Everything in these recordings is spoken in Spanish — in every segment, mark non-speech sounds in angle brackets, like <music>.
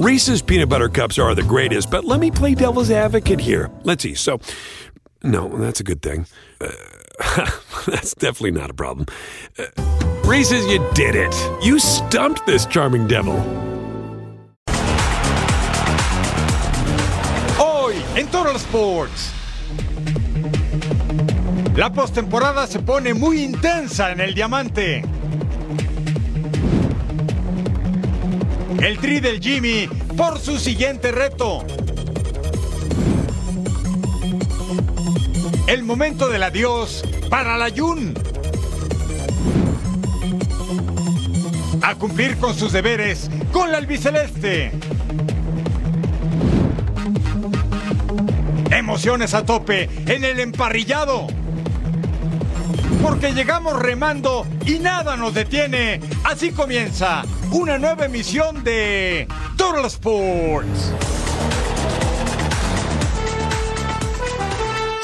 Reese's peanut butter cups are the greatest, but let me play devil's advocate here. Let's see. So, no, that's a good thing. Uh, <laughs> that's definitely not a problem. Uh, Reese's, you did it. You stumped this charming devil. Hoy en Total Sports. La postemporada se pone muy intensa en el diamante. El tri del Jimmy por su siguiente reto. El momento del adiós para la Jun. A cumplir con sus deberes con la albiceleste. Emociones a tope en el emparrillado. Porque llegamos remando y nada nos detiene. Así comienza una nueva emisión de Total Sports.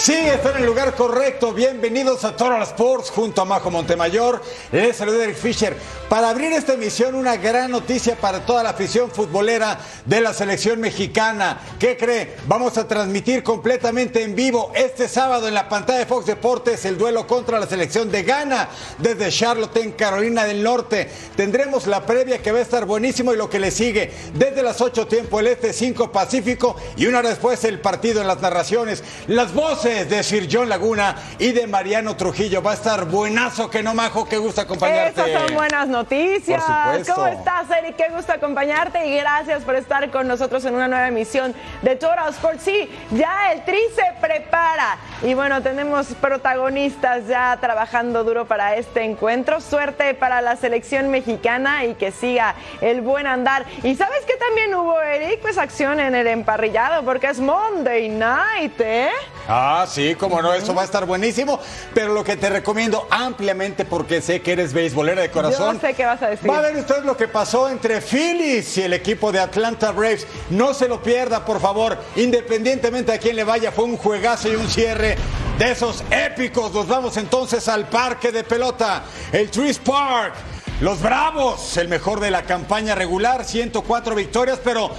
Sí, está en el lugar correcto. Bienvenidos a Total Sports junto a Majo Montemayor. Les saluda Eric Fisher. Para abrir esta emisión, una gran noticia para toda la afición futbolera de la selección mexicana. ¿Qué cree? Vamos a transmitir completamente en vivo este sábado en la pantalla de Fox Deportes el duelo contra la selección de Ghana desde Charlotte en Carolina del Norte. Tendremos la previa que va a estar buenísimo y lo que le sigue desde las 8 tiempo el este 5 Pacífico y una hora después el partido en las narraciones. Las voces de Sir John Laguna y de Mariano Trujillo. Va a estar buenazo que no majo, qué gusto acompañarte. Esas son buenas noticias. Por. ¿Cómo estás, Eric? Qué gusto acompañarte y gracias por estar con nosotros en una nueva emisión de Total Sports. Sí, ya el Tri se prepara y bueno, tenemos protagonistas ya trabajando duro para este encuentro. Suerte para la selección mexicana y que siga el buen andar. Y sabes que también hubo, Eric, pues acción en el emparrillado porque es Monday Night, ¿eh? Ah, sí, como no, eso va a estar buenísimo. Pero lo que te recomiendo ampliamente, porque sé que eres beisbolera de corazón. Yo sé qué vas a decir. Va a ver usted lo que pasó entre Phillies y el equipo de Atlanta Braves. No se lo pierda, por favor. Independientemente a quién le vaya, fue un juegazo y un cierre de esos épicos. Nos vamos entonces al parque de pelota, el Trees Park. Los Bravos, el mejor de la campaña regular, 104 victorias, pero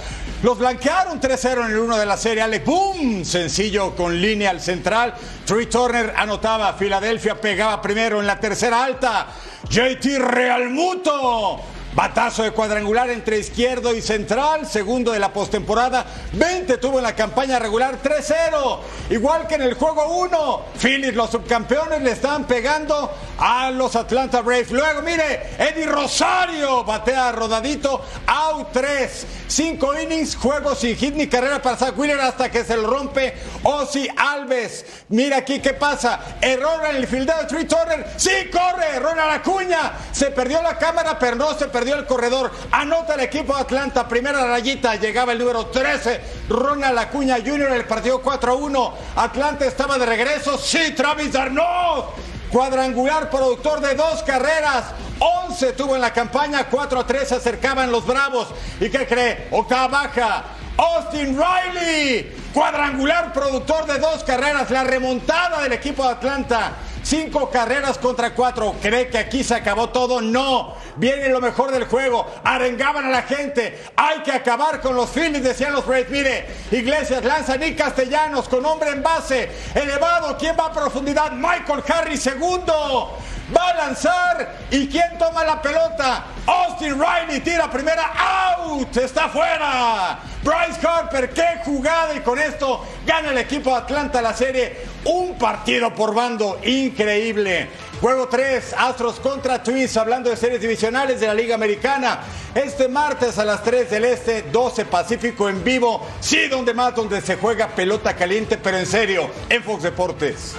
los blanquearon 3-0 en el 1 de la serie. Alec Boom, sencillo con línea al central. Trey Turner anotaba, Filadelfia pegaba primero en la tercera alta. JT Realmuto. Batazo de cuadrangular entre izquierdo y central, segundo de la postemporada. 20 tuvo en la campaña regular, 3-0. Igual que en el juego 1. Phillies, los subcampeones, le estaban pegando a los Atlanta Braves. Luego, mire, Eddie Rosario batea rodadito, out 3. 5 innings, juego sin hit ni carrera para Zach Wheeler hasta que se lo rompe Ozzy Alves. Mira aquí qué pasa. Error en el fildeo de Turner. Sí, corre. Error la cuña. Se perdió la cámara, pero no se perdió el corredor. Anota el equipo de Atlanta. Primera rayita. Llegaba el número 13. Ronald Acuña Jr. El partido 4-1. Atlanta estaba de regreso. Sí, Travis Darnold. Cuadrangular productor de dos carreras. 11 tuvo en la campaña, 4 a 3 se acercaban los Bravos. ¿Y qué cree? Octava baja. Austin Riley, cuadrangular productor de dos carreras, la remontada del equipo de Atlanta. Cinco carreras contra cuatro. ¿Cree que aquí se acabó todo? No. Viene lo mejor del juego. Arengaban a la gente. Hay que acabar con los Phillies, decían los Braves. Mire, Iglesias lanza Nick Castellanos con hombre en base. Elevado. ¿Quién va a profundidad? Michael Harris, segundo. Va a lanzar. ¿Y quién toma la pelota? Austin Riley tira primera. ¡Out! Está fuera. Bryce Harper, qué jugada. Y con esto gana el equipo de Atlanta la serie. Un partido por bando increíble. Juego 3, Astros contra Twins, hablando de series divisionales de la Liga Americana. Este martes a las 3 del Este, 12 Pacífico en vivo. Sí, donde más, donde se juega pelota caliente, pero en serio, en Fox Deportes.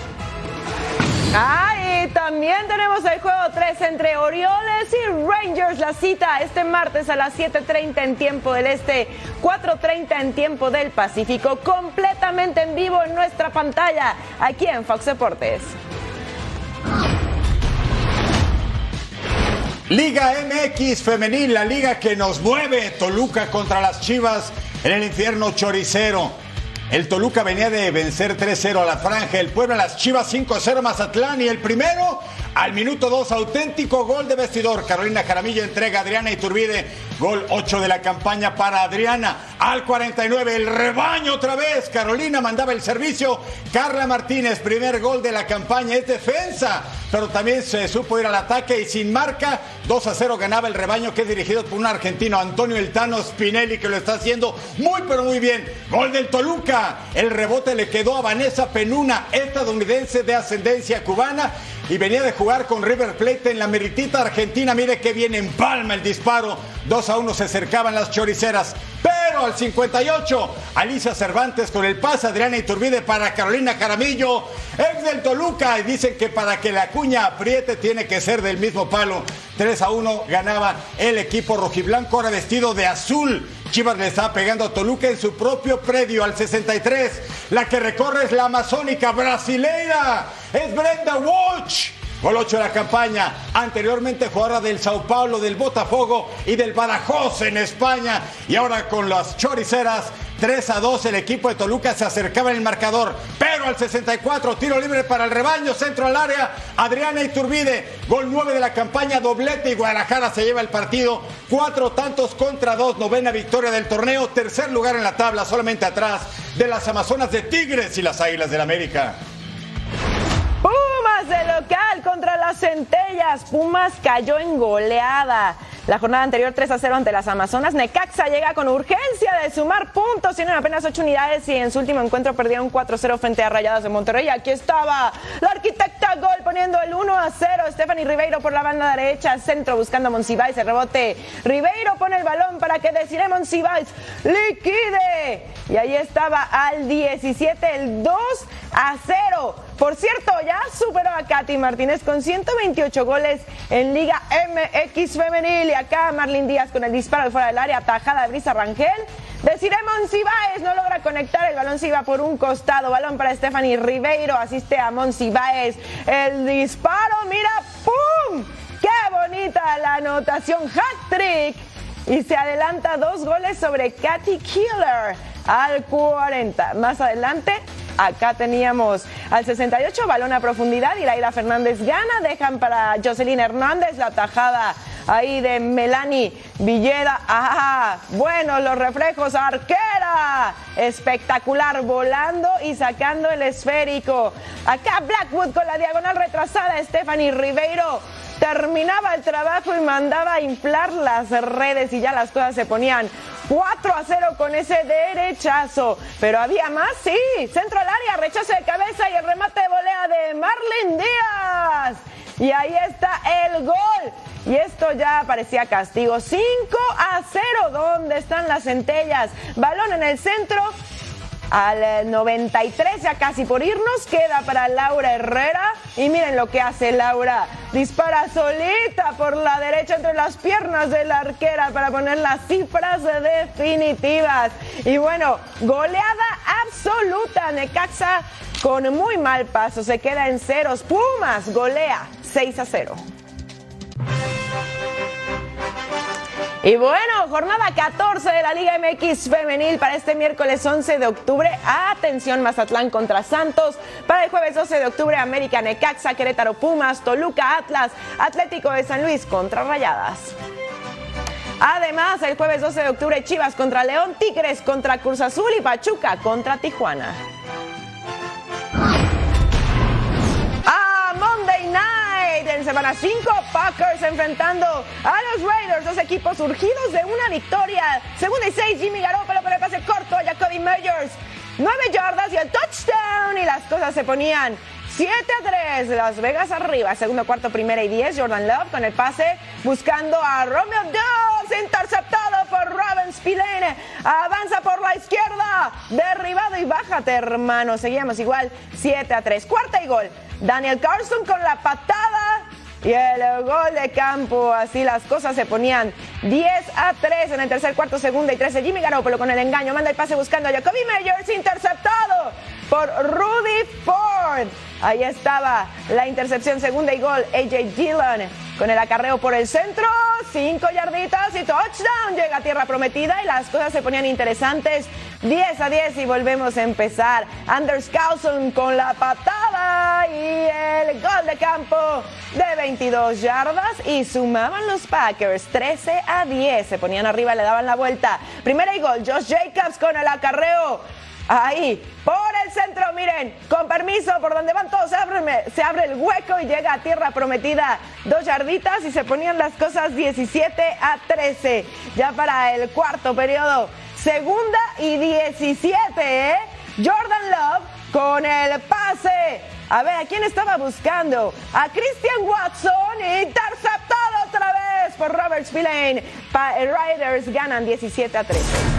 Ah, y también tenemos el juego 3 entre Orioles y Rangers. La cita este martes a las 7.30 en tiempo del Este, 4.30 en tiempo del Pacífico, completamente en vivo en nuestra pantalla, aquí en Fox Deportes. Liga MX femenil, la liga que nos mueve. Toluca contra las Chivas en el infierno choricero. El Toluca venía de vencer 3-0 a la franja, el Puebla a las Chivas 5-0 Mazatlán y el primero Al minuto 2, auténtico gol de vestidor. Carolina Jaramillo entrega a Adriana Iturbide. Gol 8 de la campaña para Adriana. Al 49, el rebaño otra vez. Carolina mandaba el servicio. Carla Martínez, primer gol de la campaña. Es defensa, pero también se supo ir al ataque y sin marca. 2 a 0 ganaba el rebaño que es dirigido por un argentino, Antonio Eltano Spinelli, que lo está haciendo muy, pero muy bien. Gol del Toluca. El rebote le quedó a Vanessa Penuna, estadounidense de ascendencia cubana y venía de jugar con River Plate en la meritita argentina. Mire que viene en palma el disparo. 2 a 1 se acercaban las choriceras. Pero al 58, Alicia Cervantes con el pase, Adriana Iturbide para Carolina Caramillo, ex del Toluca. Y dicen que para que la cuña apriete tiene que ser del mismo palo. 3 a 1 ganaba el equipo rojiblanco, ahora vestido de azul. Chivas le está pegando a Toluca en su propio predio al 63. La que recorre es la amazónica brasileira. Es Brenda Walsh. Gol 8 de la campaña. Anteriormente jugadora del Sao Paulo, del Botafogo y del Badajoz en España. Y ahora con las choriceras 3 a 2 el equipo de Toluca se acercaba en el marcador. Pero al 64, tiro libre para el rebaño, centro al área. Adriana Iturbide, gol 9 de la campaña, doblete y Guadalajara se lleva el partido. Cuatro tantos contra dos, novena victoria del torneo. Tercer lugar en la tabla, solamente atrás de las Amazonas de Tigres y las Águilas del América. Pumas de local las centellas. Pumas cayó en goleada. La jornada anterior 3 a 0 ante las Amazonas. Necaxa llega con urgencia de sumar puntos. Tienen apenas 8 unidades y en su último encuentro perdieron 4-0 frente a Rayadas de Monterrey. Aquí estaba la arquitecta gol poniendo el 1 a 0. Stephanie Ribeiro por la banda derecha. Centro buscando a Monsiváis. El rebote. Ribeiro pone el balón para que decide Monsiváis. Liquide. Y ahí estaba al 17 el 2 a 0. Por cierto, ya superó a Katy Martínez con 128 goles en Liga MX Femenil. Y acá Marlene Díaz con el disparo fuera del área, tajada de Brisa Rangel. Deciré Monsiváis no logra conectar, el balón se iba por un costado, balón para Stephanie Ribeiro, asiste a Monsiváis. El disparo, mira, ¡pum! ¡Qué bonita la anotación! ¡Hat-trick! Y se adelanta dos goles sobre Katy Killer al 40. Más adelante, Acá teníamos al 68, balón a profundidad y Laira Fernández gana. Dejan para Jocelyn Hernández la tajada ahí de Melanie Villeda. Ajá, bueno, los reflejos, arquera. Espectacular, volando y sacando el esférico. Acá Blackwood con la diagonal retrasada, Stephanie Ribeiro terminaba el trabajo y mandaba a inflar las redes y ya las cosas se ponían 4 a 0 con ese derechazo. Pero había más, sí. Centro al área, rechazo de cabeza y el remate de volea de Marlene Díaz. Y ahí está el gol. Y esto ya parecía castigo. 5 a 0. ¿Dónde están las centellas? Balón en el centro. Al 93, ya casi por irnos, queda para Laura Herrera. Y miren lo que hace Laura. Dispara solita por la derecha entre las piernas de la arquera para poner las cifras definitivas. Y bueno, goleada absoluta. Necaxa con muy mal paso. Se queda en ceros. Pumas golea 6 a 0. Y bueno, jornada 14 de la Liga MX femenil para este miércoles 11 de octubre. Atención Mazatlán contra Santos. Para el jueves 12 de octubre América Necaxa, Querétaro Pumas, Toluca Atlas, Atlético de San Luis contra Rayadas. Además, el jueves 12 de octubre Chivas contra León, Tigres contra Cruz Azul y Pachuca contra Tijuana. Semana 5, Packers enfrentando a los Raiders, dos equipos surgidos de una victoria. Segunda y seis, Jimmy Garoppolo con el pase corto a Jacoby Meyers. Nueve yardas y el touchdown y las cosas se ponían 7 a 3, Las Vegas arriba. Segundo, cuarto, primera y 10. Jordan Love con el pase buscando a Romeo Dobbs. Interceptado por Robin Spillane. Avanza por la izquierda. Derribado y bájate, hermano. Seguíamos igual. 7 a 3. Cuarta y gol. Daniel Carlson con la patada. Y el gol de campo, así las cosas se ponían 10 a 3 en el tercer cuarto, segunda y 13. Jimmy Garoppolo con el engaño, manda el pase buscando a Jacoby Meyers, interceptado por Rudy Ford. Ahí estaba la intercepción, segunda y gol. AJ Dillon con el acarreo por el centro. Cinco yarditas y touchdown. Llega a tierra prometida y las cosas se ponían interesantes. 10 a 10 y volvemos a empezar. Anders Carlson con la patada y el gol de campo de 22 yardas y sumaban los Packers 13 a 10. Se ponían arriba, le daban la vuelta. Primera y gol, Josh Jacobs con el acarreo. Ahí, por el centro, miren, con permiso, por donde van todos, se abre, el hueco y llega a tierra prometida. Dos yarditas y se ponían las cosas 17 a 13. Ya para el cuarto periodo, segunda y 17, ¿eh? Jordan Love con el pase. A ver, ¿a quién estaba buscando? A Christian Watson, interceptado otra vez por Robert Spillane. Riders ganan 17 a 13.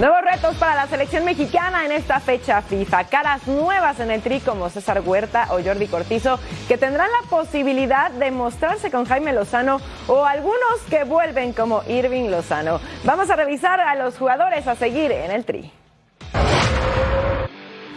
Nuevos retos para la selección mexicana en esta fecha FIFA. Caras nuevas en el tri como César Huerta o Jordi Cortizo que tendrán la posibilidad de mostrarse con Jaime Lozano o algunos que vuelven como Irving Lozano. Vamos a revisar a los jugadores a seguir en el tri.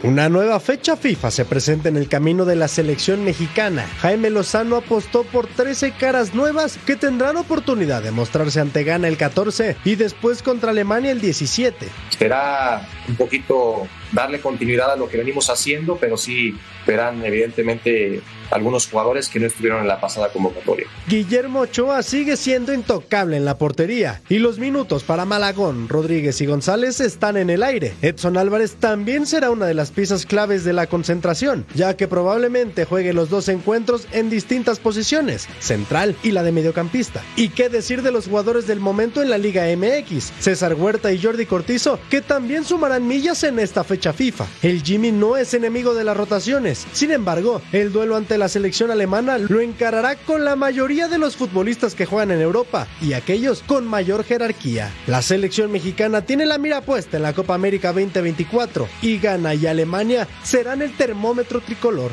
Una nueva fecha FIFA se presenta en el camino de la selección mexicana. Jaime Lozano apostó por 13 caras nuevas que tendrán oportunidad de mostrarse ante Ghana el 14 y después contra Alemania el 17. Será un poquito darle continuidad a lo que venimos haciendo, pero sí verán evidentemente algunos jugadores que no estuvieron en la pasada convocatoria. Guillermo Ochoa sigue siendo intocable en la portería y los minutos para Malagón, Rodríguez y González están en el aire. Edson Álvarez también será una de las piezas claves de la concentración, ya que probablemente juegue los dos encuentros en distintas posiciones, central y la de mediocampista. ¿Y qué decir de los jugadores del momento en la Liga MX? César Huerta y Jordi Cortizo, que también sumarán millas en esta fecha FIFA. El Jimmy no es enemigo de las rotaciones, sin embargo, el duelo ante la selección alemana lo encarará con la mayoría de los futbolistas que juegan en Europa y aquellos con mayor jerarquía. La selección mexicana tiene la mira puesta en la Copa América 2024 y Ghana y Alemania serán el termómetro tricolor.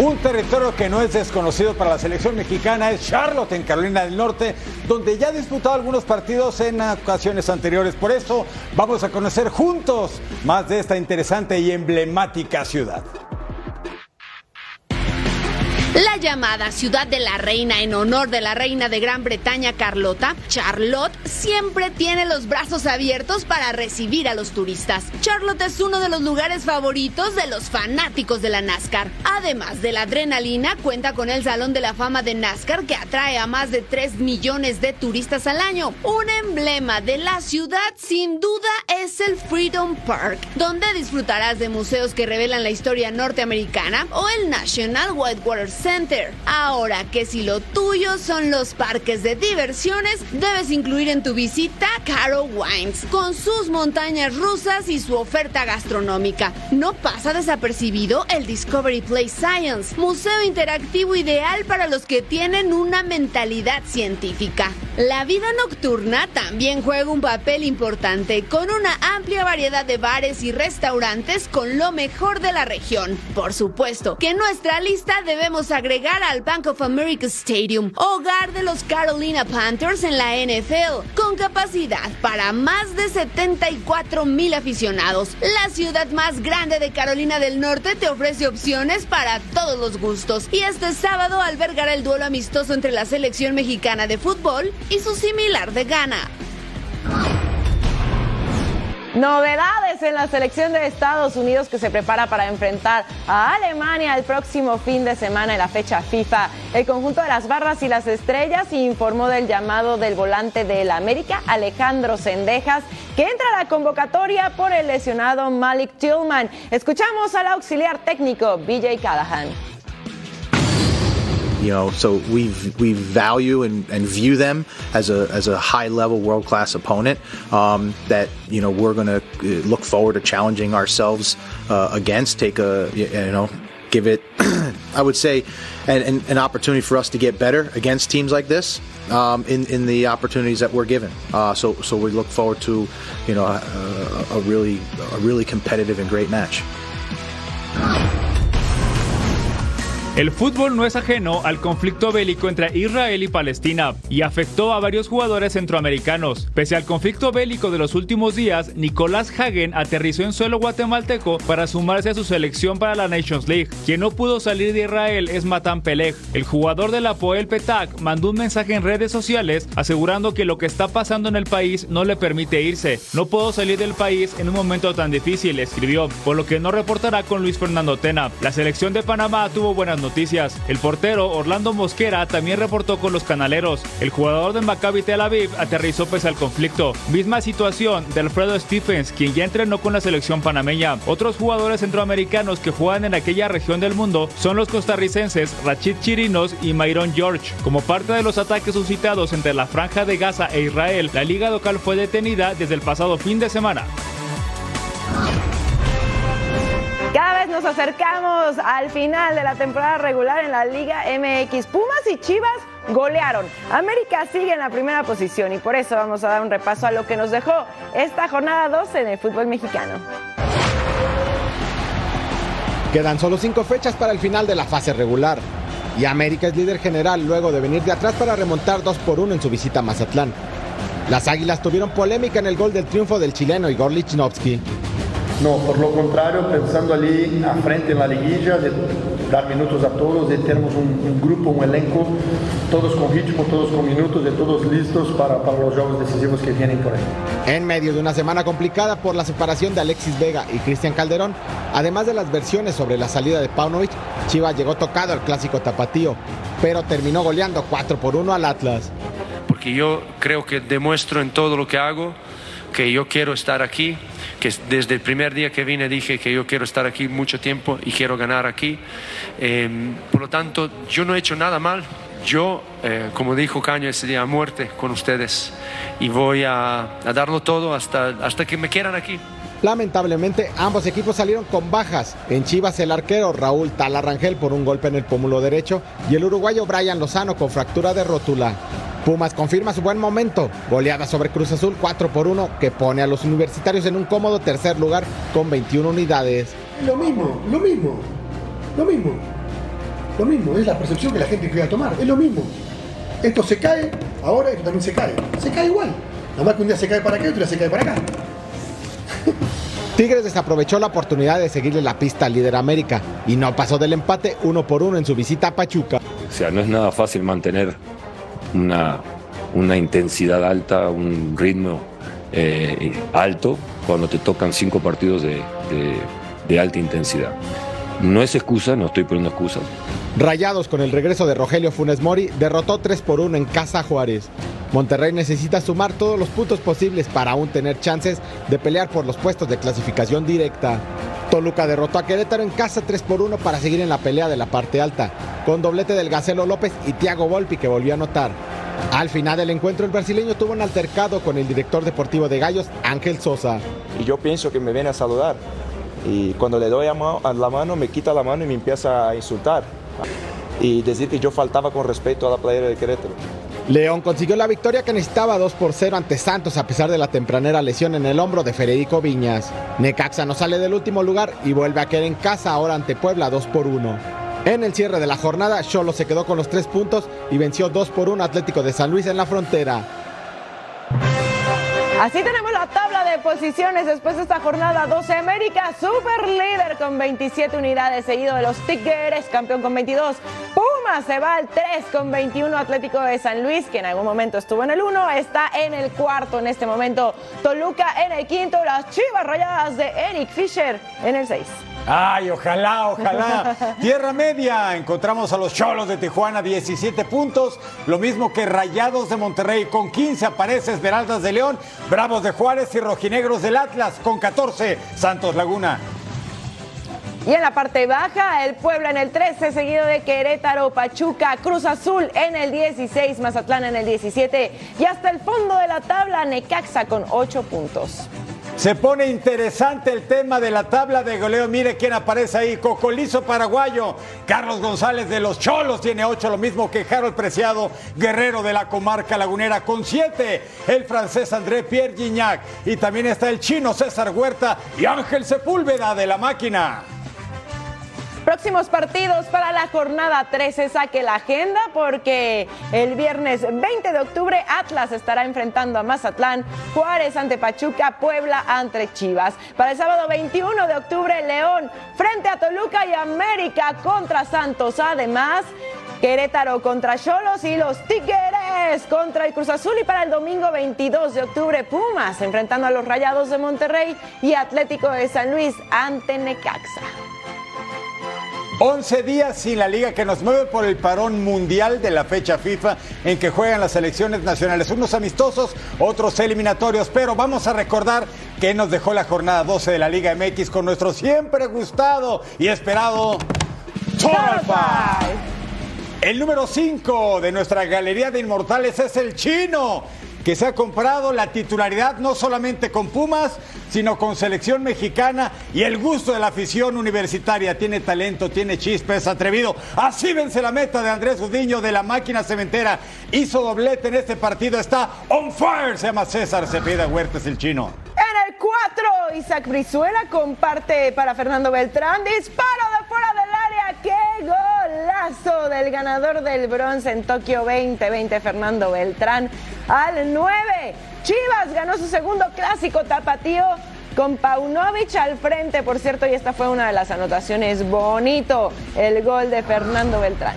Un territorio que no es desconocido para la selección mexicana es Charlotte, en Carolina del Norte, donde ya ha disputado algunos partidos en ocasiones anteriores. Por eso vamos a conocer juntos más de esta interesante y emblemática ciudad. La llamada Ciudad de la Reina en honor de la reina de Gran Bretaña Carlota, Charlotte siempre tiene los brazos abiertos para recibir a los turistas. Charlotte es uno de los lugares favoritos de los fanáticos de la NASCAR. Además de la adrenalina, cuenta con el Salón de la Fama de NASCAR que atrae a más de 3 millones de turistas al año. Un emblema de la ciudad sin duda es el Freedom Park, donde disfrutarás de museos que revelan la historia norteamericana o el National Whitewater Center Ahora que si lo tuyo son los parques de diversiones, debes incluir en tu visita Caro Wines, con sus montañas rusas y su oferta gastronómica. No pasa desapercibido el Discovery Place Science, museo interactivo ideal para los que tienen una mentalidad científica. La vida nocturna también juega un papel importante, con una amplia variedad de bares y restaurantes con lo mejor de la región. Por supuesto que en nuestra lista debemos agregar al Bank of America Stadium, hogar de los Carolina Panthers en la NFL, con capacidad para más de 74 mil aficionados. La ciudad más grande de Carolina del Norte te ofrece opciones para todos los gustos y este sábado albergará el duelo amistoso entre la selección mexicana de fútbol y su similar de Ghana. Novedades en la selección de Estados Unidos que se prepara para enfrentar a Alemania el próximo fin de semana en la fecha FIFA. El conjunto de las barras y las estrellas informó del llamado del volante del América, Alejandro Sendejas, que entra a la convocatoria por el lesionado Malik Tillman. Escuchamos al auxiliar técnico BJ Callahan. You know, so we we value and, and view them as a as a high level world class opponent um, that you know we're going to look forward to challenging ourselves uh, against. Take a you know give it, <clears throat> I would say, an, an, an, opportunity for us to get better against teams like this um, in, in the opportunities that we're given. Uh, so, so we look forward to, you know, a, a, really, a really competitive and great match. El fútbol no es ajeno al conflicto bélico entre Israel y Palestina y afectó a varios jugadores centroamericanos. Pese al conflicto bélico de los últimos días, Nicolás Hagen aterrizó en suelo guatemalteco para sumarse a su selección para la Nations League. Quien no pudo salir de Israel es Matan Peleg. El jugador de la Poel Petak mandó un mensaje en redes sociales asegurando que lo que está pasando en el país no le permite irse. No puedo salir del país en un momento tan difícil, escribió, por lo que no reportará con Luis Fernando Tena. La selección de Panamá tuvo buenas noticias noticias. El portero Orlando Mosquera también reportó con los canaleros. El jugador de Maccabi Tel Aviv aterrizó pese al conflicto. Misma situación de Alfredo Stephens, quien ya entrenó con la selección panameña. Otros jugadores centroamericanos que juegan en aquella región del mundo son los costarricenses Rachid Chirinos y Myron George. Como parte de los ataques suscitados entre la franja de Gaza e Israel, la liga local fue detenida desde el pasado fin de semana. Cada vez nos acercamos al final de la temporada regular en la Liga MX. Pumas y Chivas golearon. América sigue en la primera posición y por eso vamos a dar un repaso a lo que nos dejó esta jornada 12 en el fútbol mexicano. Quedan solo cinco fechas para el final de la fase regular. Y América es líder general luego de venir de atrás para remontar 2 por 1 en su visita a Mazatlán. Las Águilas tuvieron polémica en el gol del triunfo del chileno Igor Lichnowsky. No, por lo contrario, pensando allí a frente en la liguilla, de dar minutos a todos, de tenemos un, un grupo, un elenco, todos con ritmo, todos con minutos, de todos listos para, para los juegos decisivos que vienen por ahí. En medio de una semana complicada por la separación de Alexis Vega y Cristian Calderón, además de las versiones sobre la salida de Paunovic, Chivas llegó tocado al clásico tapatío, pero terminó goleando 4 por 1 al Atlas. Porque yo creo que demuestro en todo lo que hago que yo quiero estar aquí, que desde el primer día que vine dije que yo quiero estar aquí mucho tiempo y quiero ganar aquí. Eh, por lo tanto, yo no he hecho nada mal. Yo, eh, como dijo Caño ese día, a muerte con ustedes y voy a, a darlo todo hasta, hasta que me quieran aquí. Lamentablemente, ambos equipos salieron con bajas. En Chivas, el arquero Raúl Talarrangel por un golpe en el pómulo derecho y el uruguayo Brian Lozano con fractura de rótula. Pumas confirma su buen momento. Goleada sobre Cruz Azul 4 por 1 que pone a los universitarios en un cómodo tercer lugar con 21 unidades. Lo mismo, lo mismo, lo mismo. Lo mismo, es la percepción que la gente quiere tomar. Es lo mismo. Esto se cae, ahora esto también se cae. Se cae igual. Nada más que un día se cae para acá y otro día se cae para acá. Tigres desaprovechó la oportunidad de seguirle la pista al líder América y no pasó del empate uno por uno en su visita a Pachuca. O sea, no es nada fácil mantener una, una intensidad alta, un ritmo eh, alto cuando te tocan cinco partidos de, de, de alta intensidad. No es excusa, no estoy poniendo excusas. Rayados con el regreso de Rogelio Funes Mori derrotó 3 por 1 en casa Juárez. Monterrey necesita sumar todos los puntos posibles para aún tener chances de pelear por los puestos de clasificación directa. Toluca derrotó a Querétaro en casa 3 por 1 para seguir en la pelea de la parte alta, con doblete del Gacelo López y Thiago Volpi que volvió a anotar. Al final del encuentro el brasileño tuvo un altercado con el director deportivo de Gallos, Ángel Sosa. Y yo pienso que me viene a saludar. Y cuando le doy la mano, me quita la mano y me empieza a insultar. Y decir que yo faltaba con respeto a la playera de Querétaro. León consiguió la victoria que necesitaba 2 por 0 ante Santos a pesar de la tempranera lesión en el hombro de Federico Viñas. Necaxa no sale del último lugar y vuelve a quedar en casa ahora ante Puebla 2 por 1. En el cierre de la jornada, Cholo se quedó con los 3 puntos y venció 2 por 1 Atlético de San Luis en la frontera. Así tenemos la tabla de posiciones después de esta jornada 12. América, super líder con 27 unidades, seguido de los Tigres, campeón con 22. Pumas se va al 3 con 21. Atlético de San Luis, que en algún momento estuvo en el 1, está en el cuarto en este momento. Toluca en el quinto. Las chivas rayadas de Eric Fisher en el 6. Ay, ojalá, ojalá. <laughs> Tierra Media, encontramos a los Cholos de Tijuana, 17 puntos. Lo mismo que Rayados de Monterrey con 15, aparece Esmeraldas de León, Bravos de Juárez y Rojinegros del Atlas con 14, Santos Laguna. Y en la parte baja, el Puebla en el 13, seguido de Querétaro, Pachuca, Cruz Azul en el 16, Mazatlán en el 17 y hasta el fondo de la tabla, Necaxa con 8 puntos. Se pone interesante el tema de la tabla de goleo. Mire quién aparece ahí. Cocolizo paraguayo. Carlos González de los Cholos tiene ocho, lo mismo que Harold Preciado, guerrero de la comarca lagunera, con siete. El francés André Pierre Gignac. Y también está el chino César Huerta y Ángel Sepúlveda de la máquina. Próximos partidos para la jornada 13. Saque la agenda porque el viernes 20 de octubre Atlas estará enfrentando a Mazatlán, Juárez ante Pachuca, Puebla ante Chivas. Para el sábado 21 de octubre León frente a Toluca y América contra Santos. Además, Querétaro contra Cholos y los Tigres contra el Cruz Azul y para el domingo 22 de octubre Pumas enfrentando a los Rayados de Monterrey y Atlético de San Luis ante Necaxa. 11 días sin la liga que nos mueve por el parón mundial de la fecha FIFA en que juegan las selecciones nacionales. Unos amistosos, otros eliminatorios, pero vamos a recordar que nos dejó la jornada 12 de la Liga MX con nuestro siempre gustado y esperado Total Five. El número 5 de nuestra galería de inmortales es el chino, que se ha comprado la titularidad no solamente con Pumas, sino con selección mexicana y el gusto de la afición universitaria. Tiene talento, tiene chispa, es atrevido. Así vence la meta de Andrés Gudiño de la máquina cementera. Hizo doblete en este partido, está on fire. Se llama César Cepeda Huertas, el chino. En el 4, Isaac Brizuela comparte para Fernando Beltrán. Disparo de fuera del área. ¡Qué golazo del ganador del bronce en Tokio 2020, Fernando Beltrán! Al 9, Chivas ganó su segundo clásico tapatío con Paunovic al frente, por cierto, y esta fue una de las anotaciones bonito, el gol de Fernando Beltrán.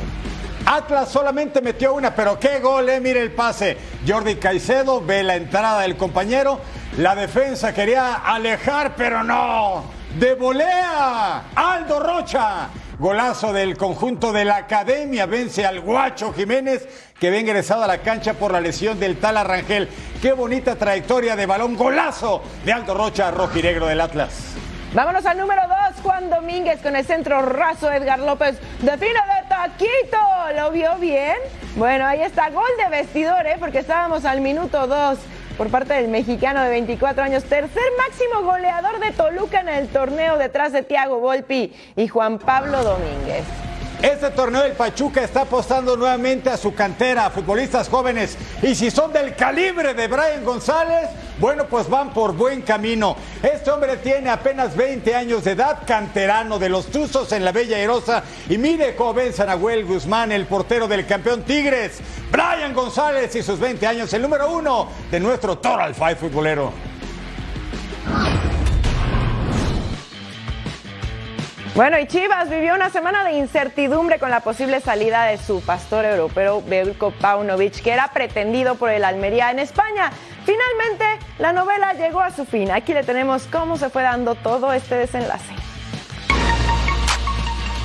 Atlas solamente metió una, pero qué gol, eh, mire el pase. Jordi Caicedo ve la entrada del compañero. La defensa quería alejar, pero no. De volea. Aldo Rocha. Golazo del conjunto de la academia. Vence al Guacho Jiménez, que ve ingresado a la cancha por la lesión del tal Arrangel. Qué bonita trayectoria de balón. Golazo de Aldo Rocha, rojinegro del Atlas. Vámonos al número 2, Juan Domínguez con el centro raso Edgar López. Define de taquito. ¿Lo vio bien? Bueno, ahí está, gol de vestidor, ¿eh? porque estábamos al minuto 2 por parte del mexicano de 24 años, tercer máximo goleador de Toluca en el torneo detrás de Tiago Volpi y Juan Pablo Domínguez. Este torneo del Pachuca está apostando nuevamente a su cantera, a futbolistas jóvenes. Y si son del calibre de Brian González, bueno, pues van por buen camino. Este hombre tiene apenas 20 años de edad, canterano de los Tuzos en la Bella Erosa. Y mire cómo ven Sanahuel Guzmán, el portero del campeón Tigres. Brian González y sus 20 años, el número uno de nuestro Toral Five futbolero. Bueno, y Chivas vivió una semana de incertidumbre con la posible salida de su pastor europeo Belko Paunovic, que era pretendido por el Almería en España. Finalmente, la novela llegó a su fin. Aquí le tenemos cómo se fue dando todo este desenlace.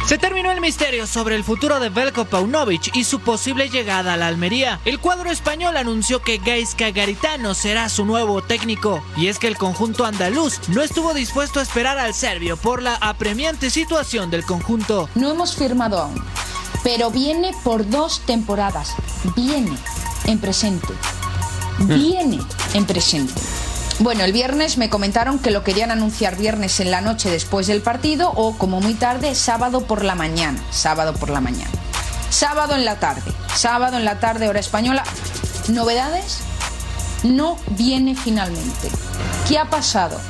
Se terminó el misterio sobre el futuro de Belko Paunovic y su posible llegada a la Almería. El cuadro español anunció que Gaisca Garitano será su nuevo técnico. Y es que el conjunto andaluz no estuvo dispuesto a esperar al serbio por la apremiante situación del conjunto. No hemos firmado aún, pero viene por dos temporadas. Viene en presente. Viene en presente. Bueno, el viernes me comentaron que lo querían anunciar viernes en la noche después del partido o como muy tarde, sábado por la mañana. Sábado por la mañana. Sábado en la tarde. Sábado en la tarde, hora española. ¿Novedades? No viene finalmente. ¿Qué ha pasado?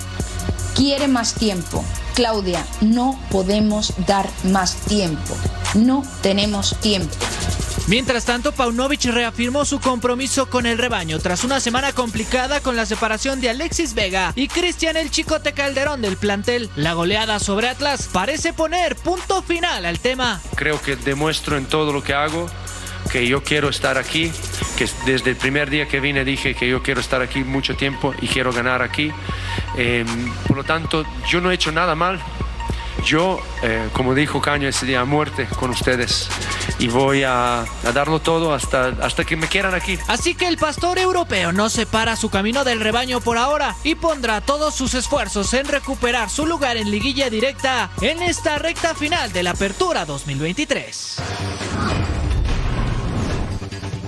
Quiere más tiempo. Claudia, no podemos dar más tiempo. No tenemos tiempo. Mientras tanto, Paunovic reafirmó su compromiso con el rebaño tras una semana complicada con la separación de Alexis Vega y Cristian el Chicote Calderón del plantel. La goleada sobre Atlas parece poner punto final al tema. Creo que demuestro en todo lo que hago que yo quiero estar aquí, que desde el primer día que vine dije que yo quiero estar aquí mucho tiempo y quiero ganar aquí. Eh, por lo tanto, yo no he hecho nada mal, yo, eh, como dijo Caño ese día, a muerte con ustedes. Y voy a, a, darlo todo hasta, hasta que me quieran aquí. Así que el pastor europeo no separa su camino del rebaño por ahora y pondrá todos sus esfuerzos en recuperar su lugar en liguilla directa en esta recta final de la Apertura 2023.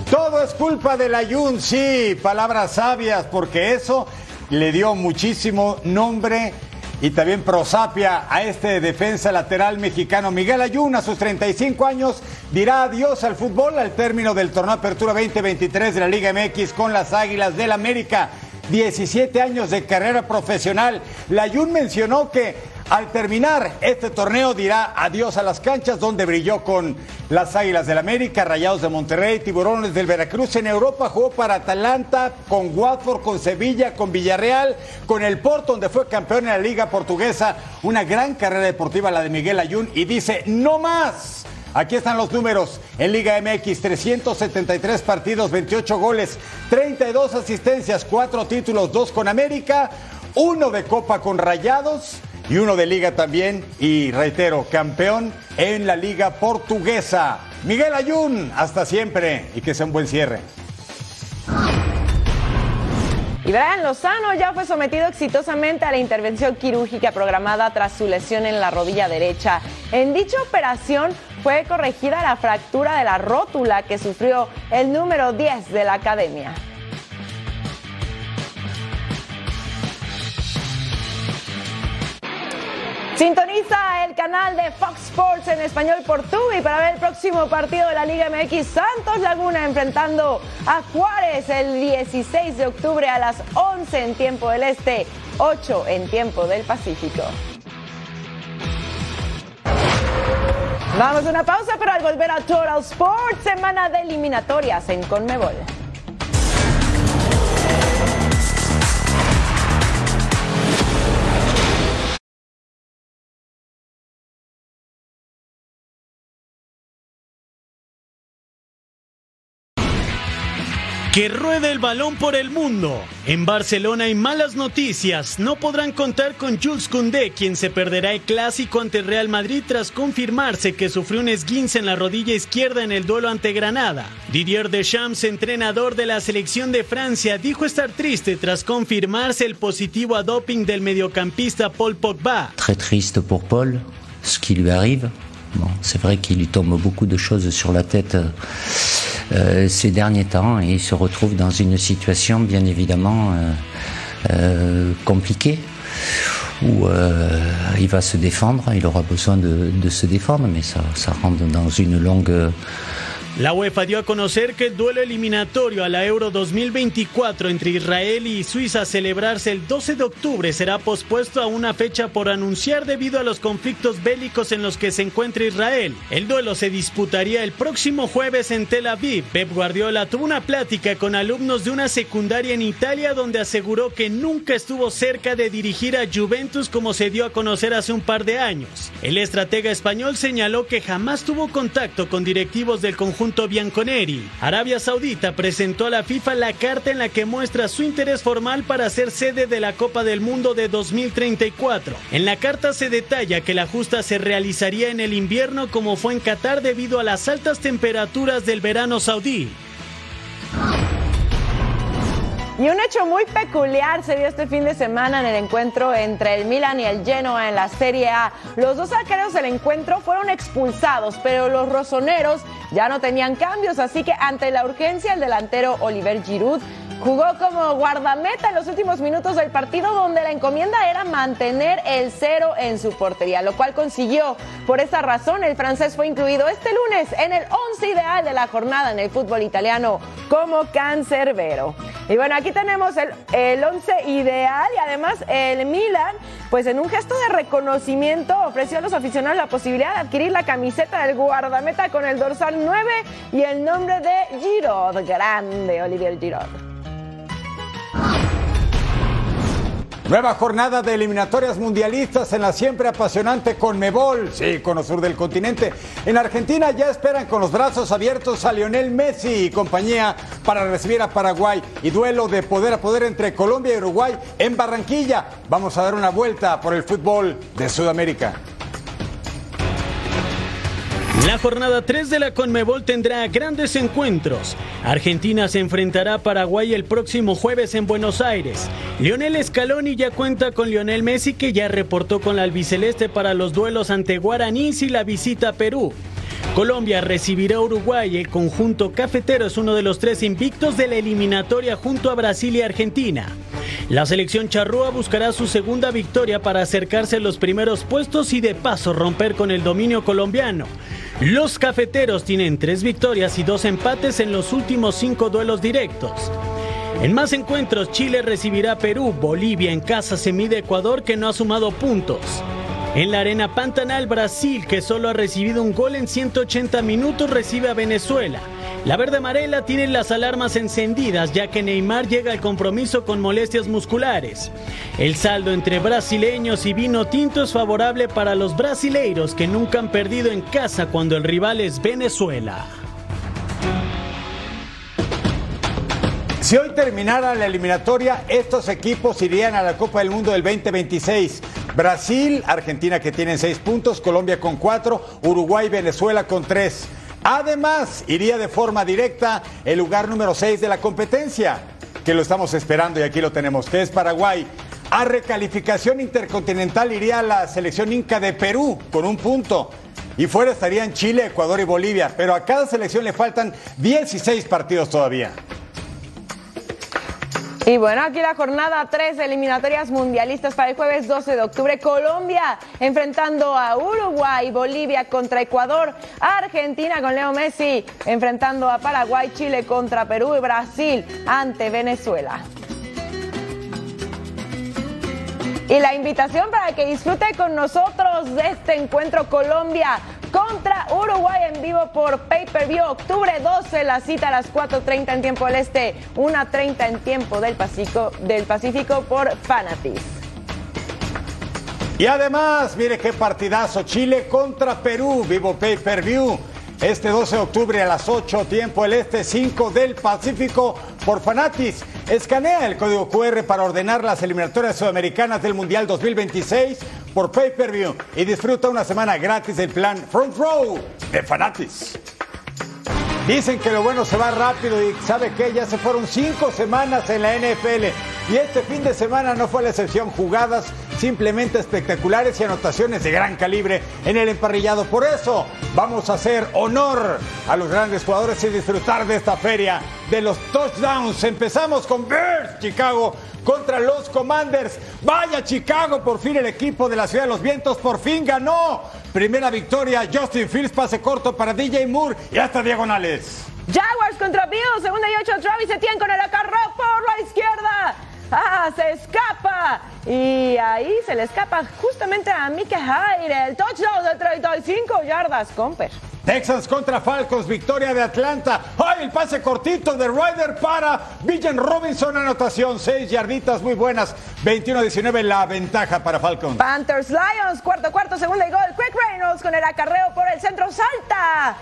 Todo es culpa del Ayun, sí, palabras sabias, porque eso le dio muchísimo nombre y también prosapia a este defensa lateral mexicano. Miguel Ayun, a sus 35 años, dirá adiós al fútbol al término del torneo Apertura 2023 de la Liga MX con las Águilas del América. 17 años de carrera profesional. Layun mencionó que Al terminar este torneo dirá adiós a las canchas donde brilló con las Águilas del América, Rayados de Monterrey, Tiburones del Veracruz. En Europa jugó para Atalanta, con Watford, con Sevilla, con Villarreal, con el Porto, donde fue campeón en la Liga Portuguesa. Una gran carrera deportiva la de Miguel Ayun y dice, no más. Aquí están los números. En Liga MX, 373 partidos, 28 goles, 32 asistencias, 4 títulos, 2 con América, uno de Copa con Rayados y uno de Liga también. Y reitero, campeón en la Liga Portuguesa. Miguel Ayun, hasta siempre y que sea un buen cierre. Y Lozano ya fue sometido exitosamente a la intervención quirúrgica programada tras su lesión en la rodilla derecha. En dicha operación fue corregida la fractura de la rótula que sufrió el número 10 de la academia. Sintoniza el canal de Fox Sports en español por y para ver el próximo partido de la Liga MX Santos Laguna enfrentando a Juárez el 16 de octubre a las 11 en tiempo del Este, 8 en tiempo del Pacífico. Vamos a una pausa, pero al volver a Total Sports, semana de eliminatorias en Conmebol. Que ruede el balón por el mundo. En Barcelona hay malas noticias. No podrán contar con Jules Koundé, quien se perderá el clásico ante Real Madrid tras confirmarse que sufrió un esguince en la rodilla izquierda en el duelo ante Granada. Didier Deschamps, entrenador de la selección de Francia, dijo estar triste tras confirmarse el positivo a doping del mediocampista Paul Pogba. Très triste pour Paul, ce qui lui arrive. Bon, c'est vrai qu'il lui tombe beaucoup de choses sur la tête. Euh, ces derniers temps et il se retrouve dans une situation bien évidemment euh, euh, compliquée où il va se défendre, il aura besoin de, de se défendre, mais ça, ça rentre dans une longue La UEFA dio a conocer que el duelo eliminatorio a la Euro 2024 entre Israel y Suiza a celebrarse el 12 de octubre será pospuesto a una fecha por anunciar debido a los conflictos bélicos en los que se encuentra Israel. El duelo se disputaría el próximo jueves en Tel Aviv. Pep Guardiola tuvo una plática con alumnos de una secundaria en Italia donde aseguró que nunca estuvo cerca de dirigir a Juventus como se dio a conocer hace un par de años. El estratega español señaló que jamás tuvo contacto con directivos del conjunto Bianconeri. Arabia Saudita presentó a la FIFA la carta en la que muestra su interés formal para ser sede de la Copa del Mundo de 2034. En la carta se detalla que la justa se realizaría en el invierno como fue en Qatar debido a las altas temperaturas del verano saudí. Y un hecho muy peculiar se dio este fin de semana en el encuentro entre el Milan y el Genoa en la Serie A. Los dos arqueros del encuentro fueron expulsados, pero los rosoneros ya no tenían cambios, así que ante la urgencia el delantero Oliver Giroud Jugó como guardameta en los últimos minutos del partido donde la encomienda era mantener el cero en su portería, lo cual consiguió. Por esa razón el francés fue incluido este lunes en el once ideal de la jornada en el fútbol italiano como cancerbero. Y bueno, aquí tenemos el, el once ideal y además el Milan, pues en un gesto de reconocimiento ofreció a los aficionados la posibilidad de adquirir la camiseta del guardameta con el dorsal 9 y el nombre de Giroud, grande Olivier Giroud. Nueva jornada de eliminatorias mundialistas en la siempre apasionante Conmebol, sí, cono sur del continente. En Argentina ya esperan con los brazos abiertos a Lionel Messi y compañía para recibir a Paraguay y duelo de poder a poder entre Colombia y Uruguay en Barranquilla. Vamos a dar una vuelta por el fútbol de Sudamérica. La jornada 3 de la Conmebol tendrá grandes encuentros. Argentina se enfrentará a Paraguay el próximo jueves en Buenos Aires. Lionel Scaloni ya cuenta con Lionel Messi que ya reportó con la albiceleste para los duelos ante Guaraní y la visita a Perú. Colombia recibirá a Uruguay. El conjunto cafetero es uno de los tres invictos de la eliminatoria junto a Brasil y Argentina. La selección charrúa buscará su segunda victoria para acercarse a los primeros puestos y de paso romper con el dominio colombiano. Los cafeteros tienen tres victorias y dos empates en los últimos cinco duelos directos. En más encuentros, Chile recibirá a Perú, Bolivia en casa se mide Ecuador que no ha sumado puntos. En la arena Pantanal, Brasil, que solo ha recibido un gol en 180 minutos, recibe a Venezuela. La verde amarela tiene las alarmas encendidas ya que Neymar llega al compromiso con molestias musculares. El saldo entre brasileños y vino tinto es favorable para los brasileiros que nunca han perdido en casa cuando el rival es Venezuela. Si hoy terminara la eliminatoria, estos equipos irían a la Copa del Mundo del 2026. Brasil, Argentina que tienen seis puntos, Colombia con cuatro, Uruguay y Venezuela con tres. Además, iría de forma directa el lugar número 6 de la competencia, que lo estamos esperando y aquí lo tenemos, que es Paraguay. A recalificación intercontinental iría la selección inca de Perú con un punto. Y fuera estarían Chile, Ecuador y Bolivia. Pero a cada selección le faltan 16 partidos todavía. Y bueno, aquí la jornada 3 eliminatorias mundialistas para el jueves 12 de octubre. Colombia enfrentando a Uruguay, Bolivia contra Ecuador, Argentina con Leo Messi enfrentando a Paraguay, Chile contra Perú y Brasil ante Venezuela. Y la invitación para que disfrute con nosotros de este encuentro Colombia contra Uruguay en vivo por Pay Per View. Octubre 12, la cita a las 4.30 en tiempo del Este, 1.30 en tiempo del Pacífico, del Pacífico por Fanatis. Y además, mire qué partidazo, Chile contra Perú, vivo Pay Per View. Este 12 de octubre a las 8, tiempo el este 5 del Pacífico por Fanatis. Escanea el código QR para ordenar las eliminatorias sudamericanas del Mundial 2026 por Pay Per View y disfruta una semana gratis del plan Front Row de Fanatis. Dicen que lo bueno se va rápido y sabe que ya se fueron cinco semanas en la NFL y este fin de semana no fue la excepción. Jugadas simplemente espectaculares y anotaciones de gran calibre en el emparrillado. Por eso vamos a hacer honor a los grandes jugadores y disfrutar de esta feria de los touchdowns. Empezamos con Bears, Chicago contra los Commanders. Vaya Chicago, por fin el equipo de la Ciudad de los Vientos por fin ganó. Primera victoria, Justin Fields, pase corto para DJ Moore y hasta diagonales. Jaguars contra Bills, segunda y ocho, Travis Etienne con el acarreo por la izquierda. ¡Ah! Se escapa. Y ahí se le escapa justamente a Mike Hyde. El touchdown de 35 yardas, Comper. Texans contra Falcons, victoria de Atlanta. ¡Ay! El pase cortito de Ryder para Villan Robinson, anotación. Seis yarditas muy buenas. 21-19 la ventaja para Falcons. Panthers Lions, cuarto, cuarto, segundo y gol. Quick Reynolds con el acarreo por el centro. Salta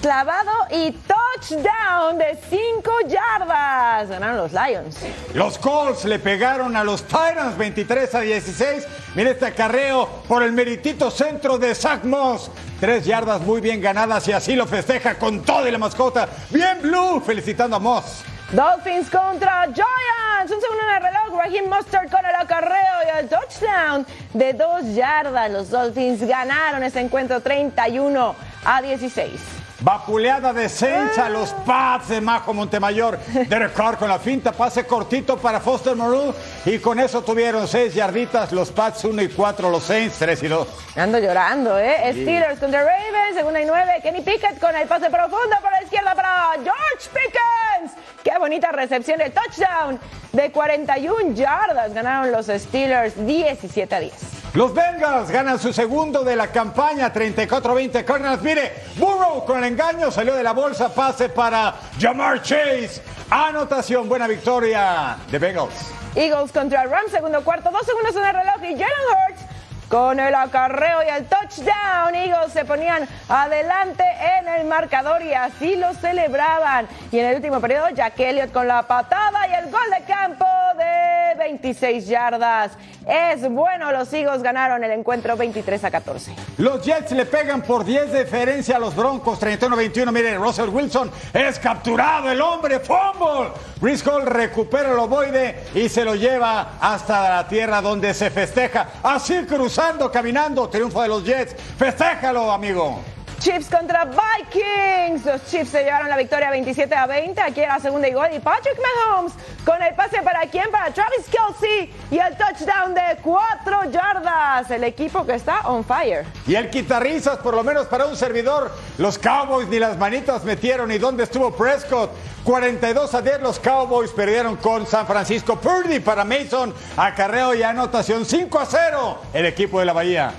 clavado y touchdown de 5 yardas. Ganaron los Lions. Los Colts le pegaron a los Titans 23 a 16. Mira este acarreo por el meritito centro de Zach Moss. Tres yardas muy bien ganadas y así lo festeja con todo y la mascota. Bien Blue, felicitando a Moss. Dolphins contra Giants. Un segundo en el reloj. Raheem Mustard con el acarreo y el touchdown de dos yardas. Los Dolphins ganaron ese encuentro 31 a 16. Vapuleada de Saints a los Pats de Majo Montemayor. Derek Carr con la finta, pase cortito para Foster Moreau. Y con eso tuvieron seis yarditas los Pats, uno y cuatro, los Saints, tres y dos. Ando llorando, ¿eh? Steelers contra Ravens, segunda y nueve. Kenny Pickett con el pase profundo por la izquierda para George Pickens. Qué bonita recepción, el touchdown de 41 yardas. Ganaron los Steelers 17 a 10. Los Bengals ganan su segundo de la campaña, 34-20. Cardinals, mire, Burrow con el engaño salió de la bolsa, pase para Jamar Chase. Anotación, buena victoria de Bengals. Eagles contra Rams, segundo cuarto, dos segundos en el reloj y Jalen Hurts con el acarreo y el touchdown. Eagles se ponían adelante en el marcador y así lo celebraban. Y en el último periodo, Jack Elliott con la patada y el gol de campo de 26 yardas. Es bueno, los Eagles ganaron el encuentro 23 a 14. Los Jets le pegan por 10 de diferencia a los Broncos, 31-21. Mire, Russell Wilson es capturado, el hombre, fumble. Briscoe recupera el ovoide y se lo lleva hasta la tierra donde se festeja. Así cruzando, caminando, triunfo de los Jets. Festéjalo, amigo. Chiefs contra Vikings. Los Chiefs se llevaron la victoria 27 a 20. Aquí era la segunda y gol. Y Patrick Mahomes con el pase para quién? Para Travis Kelsey. Y el touchdown de 4 yardas. El equipo que está on fire. Y el quitarrizas, por lo menos para un servidor. Los Cowboys ni las manitas metieron. ¿Y dónde estuvo Prescott? 42 a 10 los Cowboys perdieron con San Francisco. Purdy para Mason. Acarreo y anotación 5 a 0. El equipo de la Bahía.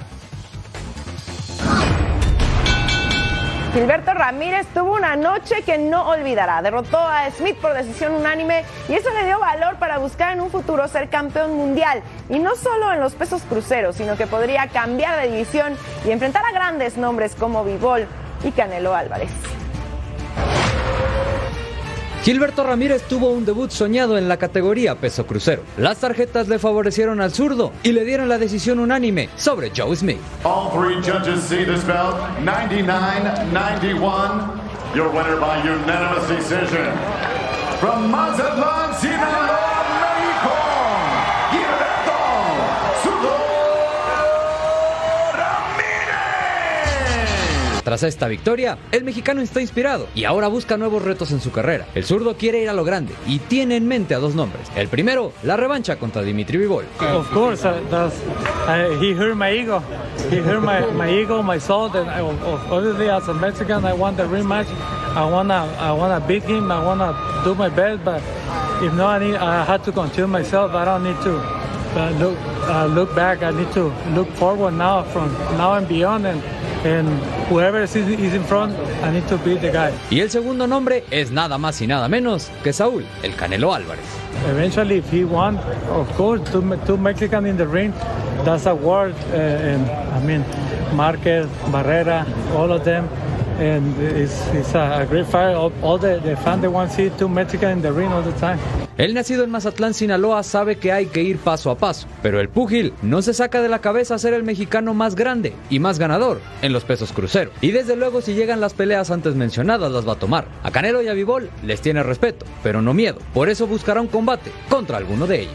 Gilberto Ramírez tuvo una noche que no olvidará. Derrotó a Smith por decisión unánime y eso le dio valor para buscar en un futuro ser campeón mundial. Y no solo en los pesos cruceros, sino que podría cambiar de división y enfrentar a grandes nombres como Vivol y Canelo Álvarez. Gilberto Ramírez tuvo un debut soñado en la categoría peso crucero. Las tarjetas le favorecieron al zurdo y le dieron la decisión unánime sobre Joe Smith. All three judges see this bout 99-91. Your winner by unanimous decision. From Mazatlán, Sinaloa, Tras esta victoria, el mexicano está inspirado y ahora busca nuevos retos en su carrera. El zurdo quiere ir a lo grande y tiene en mente a dos nombres. El primero, la revancha contra Dimitri Vivol. Of course, uh, that's, uh, he hurt my ego. He hurt my, ego, my soul. That I, obviously, as a Mexican, I want the rematch. I wanna, I wanna beat him. I wanna do my best. But if not, I, need, I had to control myself. I don't need to uh, look, uh, look back. I need to look forward now, from now and beyond. And, and whoever is, is in front, I need to beat the guy. Y el segundo nombre es nada más y nada menos que Saúl, el Canelo Álvarez. Eventually, if he won, of course, two, two Mexican in the ring, that's a word. Uh, and I mean, Marquez, Barrera, all of them. And it's, it's a, great fight. All, all the, the fans, they want to see two Mexicans in the ring all the time. El nacido en Mazatlán, Sinaloa, sabe que hay que ir paso a paso, pero el púgil no se saca de la cabeza ser el mexicano más grande y más ganador en los pesos crucero. Y desde luego si llegan las peleas antes mencionadas las va a tomar. A Canelo y a Vivol les tiene respeto, pero no miedo. Por eso buscará un combate contra alguno de ellos.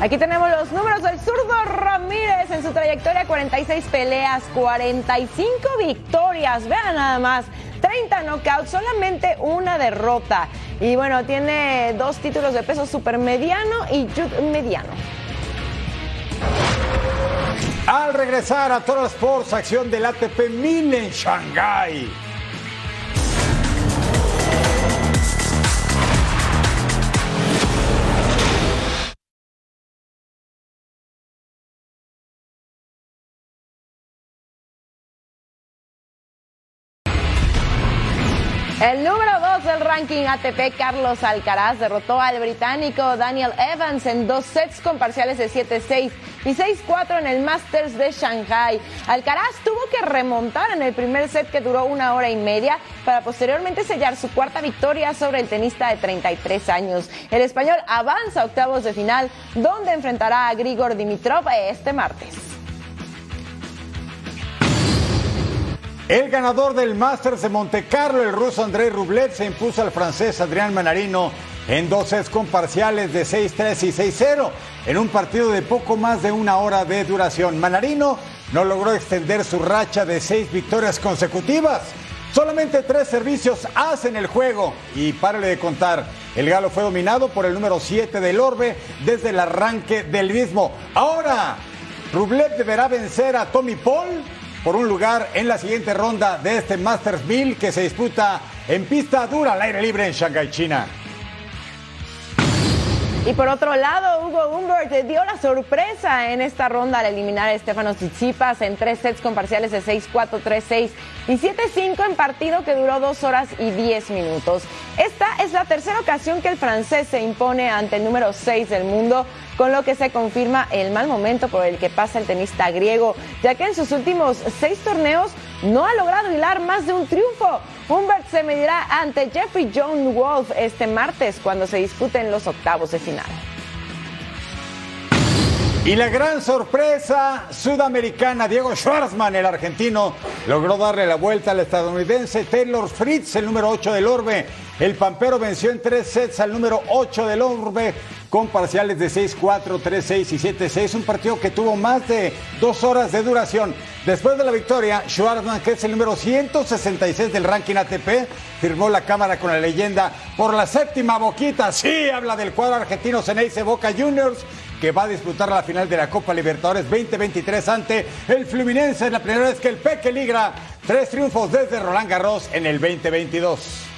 Aquí tenemos los números del zurdo Ramírez en su trayectoria, 46 peleas, 45 victorias, vean nada más, 30 knockouts, solamente una derrota. Y bueno, tiene dos títulos de peso supermediano y mediano. Al regresar a Total Sports, acción del ATP 1000 en Shanghái. Ranking ATP, Carlos Alcaraz, derrotó al británico Daniel Evans en dos sets con parciales de 7-6 y 6-4 en el Masters de Shanghai. Alcaraz tuvo que remontar en el primer set que duró una hora y media para posteriormente sellar su cuarta victoria sobre el tenista de 33 años. El español avanza a octavos de final, donde enfrentará a Grigor Dimitrov este martes. El ganador del Masters de Monte Carlo, el ruso Andrei Rublev, se impuso al francés Adrián Manarino en dos sets con parciales de 6-3 y 6-0 en un partido de poco más de una hora de duración. Manarino no logró extender su racha de seis victorias consecutivas. Solamente tres servicios hacen el juego y párale de contar. El galo fue dominado por el número 7 del Orbe desde el arranque del mismo. Ahora, Rublev deberá vencer a Tommy Paul por un lugar en la siguiente ronda de este Masters 1000 que se disputa en pista dura al aire libre en Shanghái, China. Y por otro lado, Hugo Humbert dio la sorpresa en esta ronda al eliminar a Estefanos Tsitsipas en tres sets con parciales de 6-4, 3-6 y 7-5 en partido que duró dos horas y 10 minutos. Esta es la tercera ocasión que el francés se impone ante el número 6 del mundo, con lo que se confirma el mal momento por el que pasa el tenista griego, ya que en sus últimos seis torneos no ha logrado hilar más de un triunfo. Humbert se medirá ante Jeffrey John Wolf este martes cuando se disputen los octavos de final. Y la gran sorpresa sudamericana, Diego Schwartzman, el argentino, logró darle la vuelta al estadounidense Taylor Fritz, el número 8 del Orbe. El pampero venció en tres sets al número 8 del Orbe, con parciales de 6-4, 3-6 y 7-6. Un partido que tuvo más de dos horas de duración. Después de la victoria, Schwarzman, que es el número 166 del ranking ATP, firmó la cámara con la leyenda por la séptima boquita. Sí, habla del cuadro argentino Ceneice Boca Juniors que va a disputar la final de la Copa Libertadores 2023 ante el Fluminense. Es la primera vez que el Peque ligra tres triunfos desde Roland Garros en el 2022.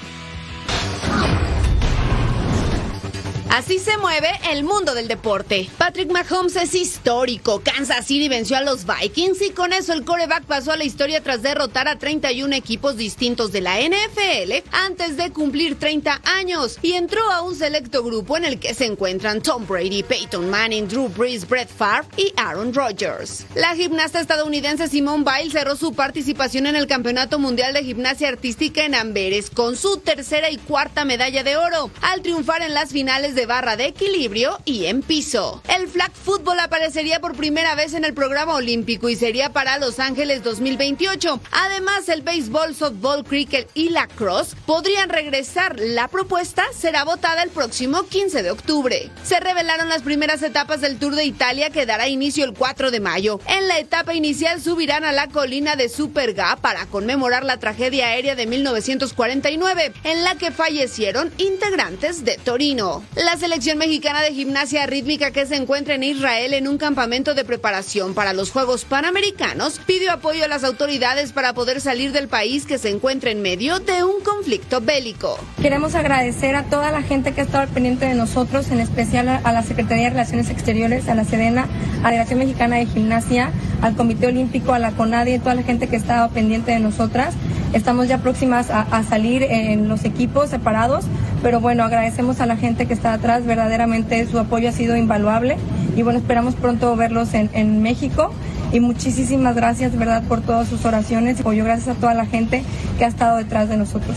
Así se mueve el mundo del deporte. Patrick Mahomes es histórico. Kansas City venció a los Vikings y con eso el coreback pasó a la historia tras derrotar a 31 equipos distintos de la NFL antes de cumplir 30 años y entró a un selecto grupo en el que se encuentran Tom Brady, Peyton Manning, Drew Brees, Brett Favre y Aaron Rodgers. La gimnasta estadounidense Simone Biles cerró su participación en el Campeonato Mundial de Gimnasia Artística en Amberes con su tercera y cuarta medalla de oro al triunfar en las finales de barra de equilibrio y en piso. El flag football aparecería por primera vez en el programa olímpico y sería para Los Ángeles 2028. Además, el béisbol, softball, cricket y lacrosse podrían regresar. La propuesta será votada el próximo 15 de octubre. Se revelaron las primeras etapas del Tour de Italia que dará inicio el 4 de mayo. En la etapa inicial subirán a la colina de Superga para conmemorar la tragedia aérea de 1949 en la que fallecieron integrantes de Torino. La selección mexicana de gimnasia rítmica que se encuentra en Israel en un campamento de preparación para los Juegos Panamericanos pidió apoyo a las autoridades para poder salir del país que se encuentra en medio de un conflicto bélico. Queremos agradecer a toda la gente que ha estado al pendiente de nosotros, en especial a la Secretaría de Relaciones Exteriores, a la Sedena, a la Dirección Mexicana de Gimnasia, al Comité Olímpico, a la CONADE y toda la gente que ha estado pendiente de nosotras. Estamos ya próximas a, salir en los equipos separados, pero bueno, agradecemos a la gente que está atrás, verdaderamente su apoyo ha sido invaluable y bueno, esperamos pronto verlos en, en México. Y muchísimas gracias, verdad, por todas sus oraciones, apoyo, gracias a toda la gente que ha estado detrás de nosotros.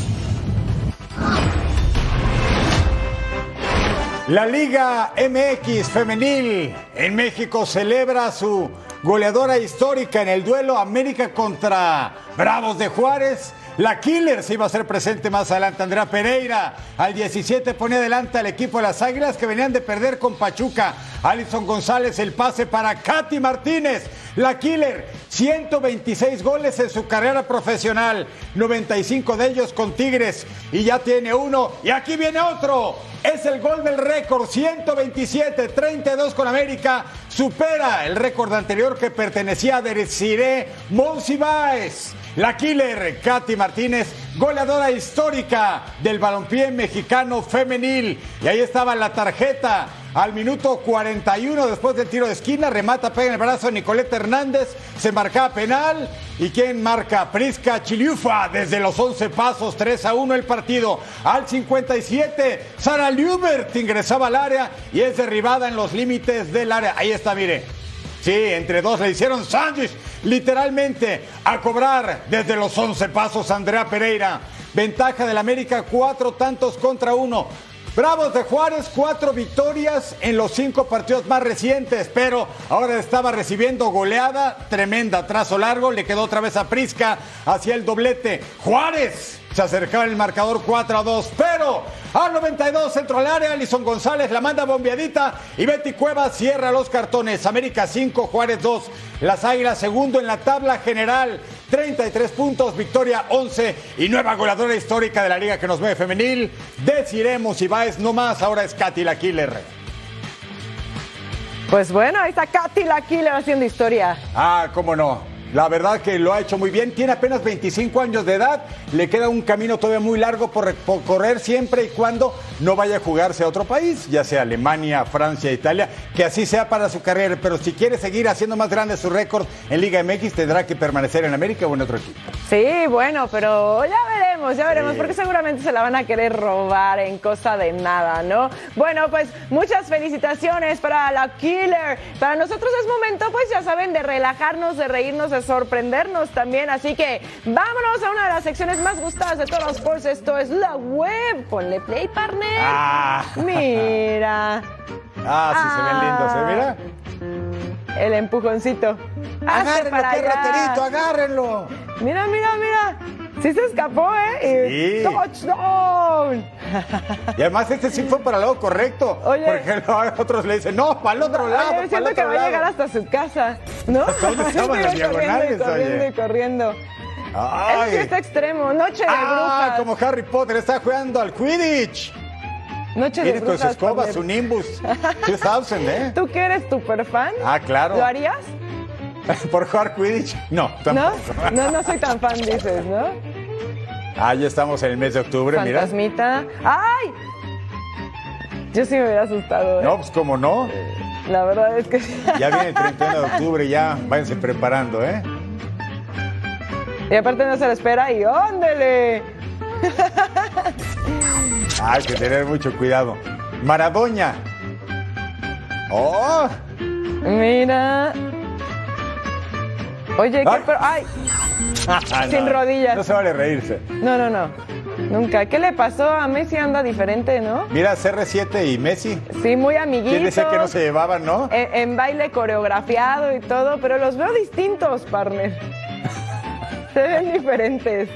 La Liga MX femenil en México celebra su goleadora histórica en el duelo América contra Bravos de Juárez. La Killer se iba a ser presente más adelante. Andrea Pereira al 17 pone adelante al equipo de las Águilas que venían de perder con Pachuca. Alison González el pase para Katy Martínez. La Killer, 126 goles en su carrera profesional, 95 de ellos con Tigres y ya tiene uno. Y aquí viene otro. Es el gol del récord, 127, 32 con América. Supera el récord anterior que pertenecía a Desiree Monsiváis. La killer, Katy Martínez, goleadora histórica del balompié mexicano femenil. Y ahí estaba la tarjeta. Al minuto 41 después del tiro de esquina, remata, pega en el brazo Nicoleta Hernández, se marca penal. ¿Y quién marca? Prisca Chiliufa desde los 11 pasos, 3 a 1 el partido. Al 57, Sara Liubert ingresaba al área y es derribada en los límites del área. Ahí está, mire. Sí, entre dos le hicieron sándwich, literalmente, a cobrar desde los 11 pasos Andrea Pereira. Ventaja del América, cuatro tantos contra uno. Bravos de Juárez, cuatro victorias en los cinco partidos más recientes, pero ahora estaba recibiendo goleada tremenda, trazo largo, le quedó otra vez a Prisca hacia el doblete. Juárez se acercaba el marcador 4 a 2, pero al 92 centro al área, Alison González la manda bombeadita y Betty Cuevas cierra los cartones. América 5, Juárez 2. Las Águilas segundo en la tabla general, 33 puntos, victoria 11 y nueva goleadora histórica de la liga que nos mueve femenil. Deciremos si va es no más, ahora es Katy la Killer. Pues bueno, ahí está Katy la Killer haciendo historia. Ah, cómo no. La verdad que lo ha hecho muy bien. Tiene apenas 25 años de edad. Le queda un camino todavía muy largo por, por, correr siempre y cuando no vaya a jugarse a otro país, ya sea Alemania, Francia, Italia. Que así sea para su carrera. Pero si quiere seguir haciendo más grande su récord en Liga MX, tendrá que permanecer en América o en otro equipo. Sí, bueno, pero ya veremos, ya veremos, sí. porque seguramente se la van a querer robar en cosa de nada, ¿no? Bueno, pues muchas felicitaciones para la Killer. Para nosotros es momento, pues ya saben, de relajarnos, de reírnos, de sorprendernos también. Así que vámonos a una de las secciones más gustadas de todos los sports. Esto es la web. Ponle play, partner. Ah. Mira. <laughs> Ah, sí, ah. se ven lindos, ¿eh? Mira. El empujoncito. Agárrenlo, qué raterito, agárrenlo. Mira, mira, mira. Sí se escapó, ¿eh? Y Sí. ¡Touchdown! Y además este sí fue para el lado correcto. Oye. Porque otros le dicen, no, para el otro lado. Oye, siento que va a lado". llegar hasta su casa, ¿no? ¿Hasta dónde <laughs> estaban las Corriendo y diagonales, corriendo y corriendo. Ay. Él sí está extremo. Noche de Ah, brujas. como Harry Potter está jugando al Quidditch. Noche de Viene con su brujas. escoba, su Nimbus <laughs> 2000, ¿eh? ¿Tú que eres super fan? Ah, claro. ¿Lo harías? <laughs> ¿Por jugar Quidditch? No, ¿No? tampoco. No, no soy tan fan, dices, ¿no? Ah, ya estamos en el mes de octubre, mira. Fantasmita. ¡Ay! Yo sí me hubiera asustado. ¿eh? No, pues cómo no. La verdad es que sí. Ya viene el 31 de octubre, ya váyanse preparando, ¿eh? Y aparte no se lo espera y ¡óndele! <laughs> Hay que tener mucho cuidado. Maradoña. ¡Oh! Mira. Oye, ¿qué? Pero, ¡Ay! <laughs> Sin No, rodillas. No se vale reírse. No, no, no. Nunca. ¿Qué le pasó? A Messi anda diferente, ¿no? Mira, CR7 y Messi. Sí, muy amiguitos. ¿Quién decía que no se llevaban, no? En, en baile coreografiado y todo, pero los veo distintos, partner. <laughs> Se ven diferentes.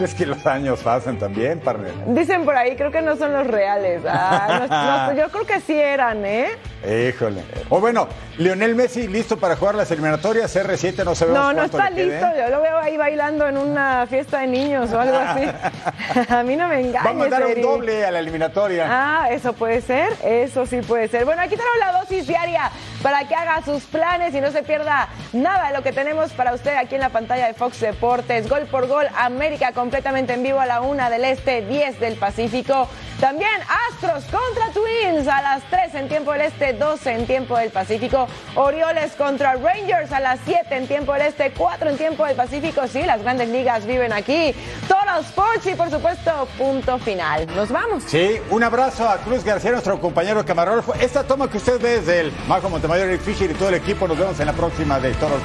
Es que los años pasan también, partner. Dicen por ahí, creo que no son los reales. Ah, no- no, <laughs> yo creo que sí eran, ¿eh? Híjole. O bueno, Lionel Messi listo para jugar las eliminatorias. CR7 no sabemos No, no está le quede. listo. Yo lo veo ahí bailando en una fiesta de niños o algo así. <laughs> a mí no me engañes, Vamos a dar un doble a la eliminatoria. Ah, eso puede ser, eso sí puede ser. Bueno, aquí tenemos la dosis diaria para que haga sus planes y no se pierda nada de lo que tenemos para usted aquí en la pantalla de Fox Deportes. Gol por gol, América completamente en vivo a la una del Este, 10 del Pacífico. También Astros contra Twins a las 3 en tiempo del Este, 12 en tiempo del Pacífico. Orioles contra Rangers a las 7 en tiempo del Este, 4 en tiempo del Pacífico. Sí, las grandes ligas viven aquí. Total Sports y por supuesto, punto final. Nos vamos. Sí, un abrazo a Cruz García, nuestro compañero camarógrafo. Esta toma que usted ve es del Majo Montemayor, Eric Fisher y todo el equipo. Nos vemos en la próxima de Toro.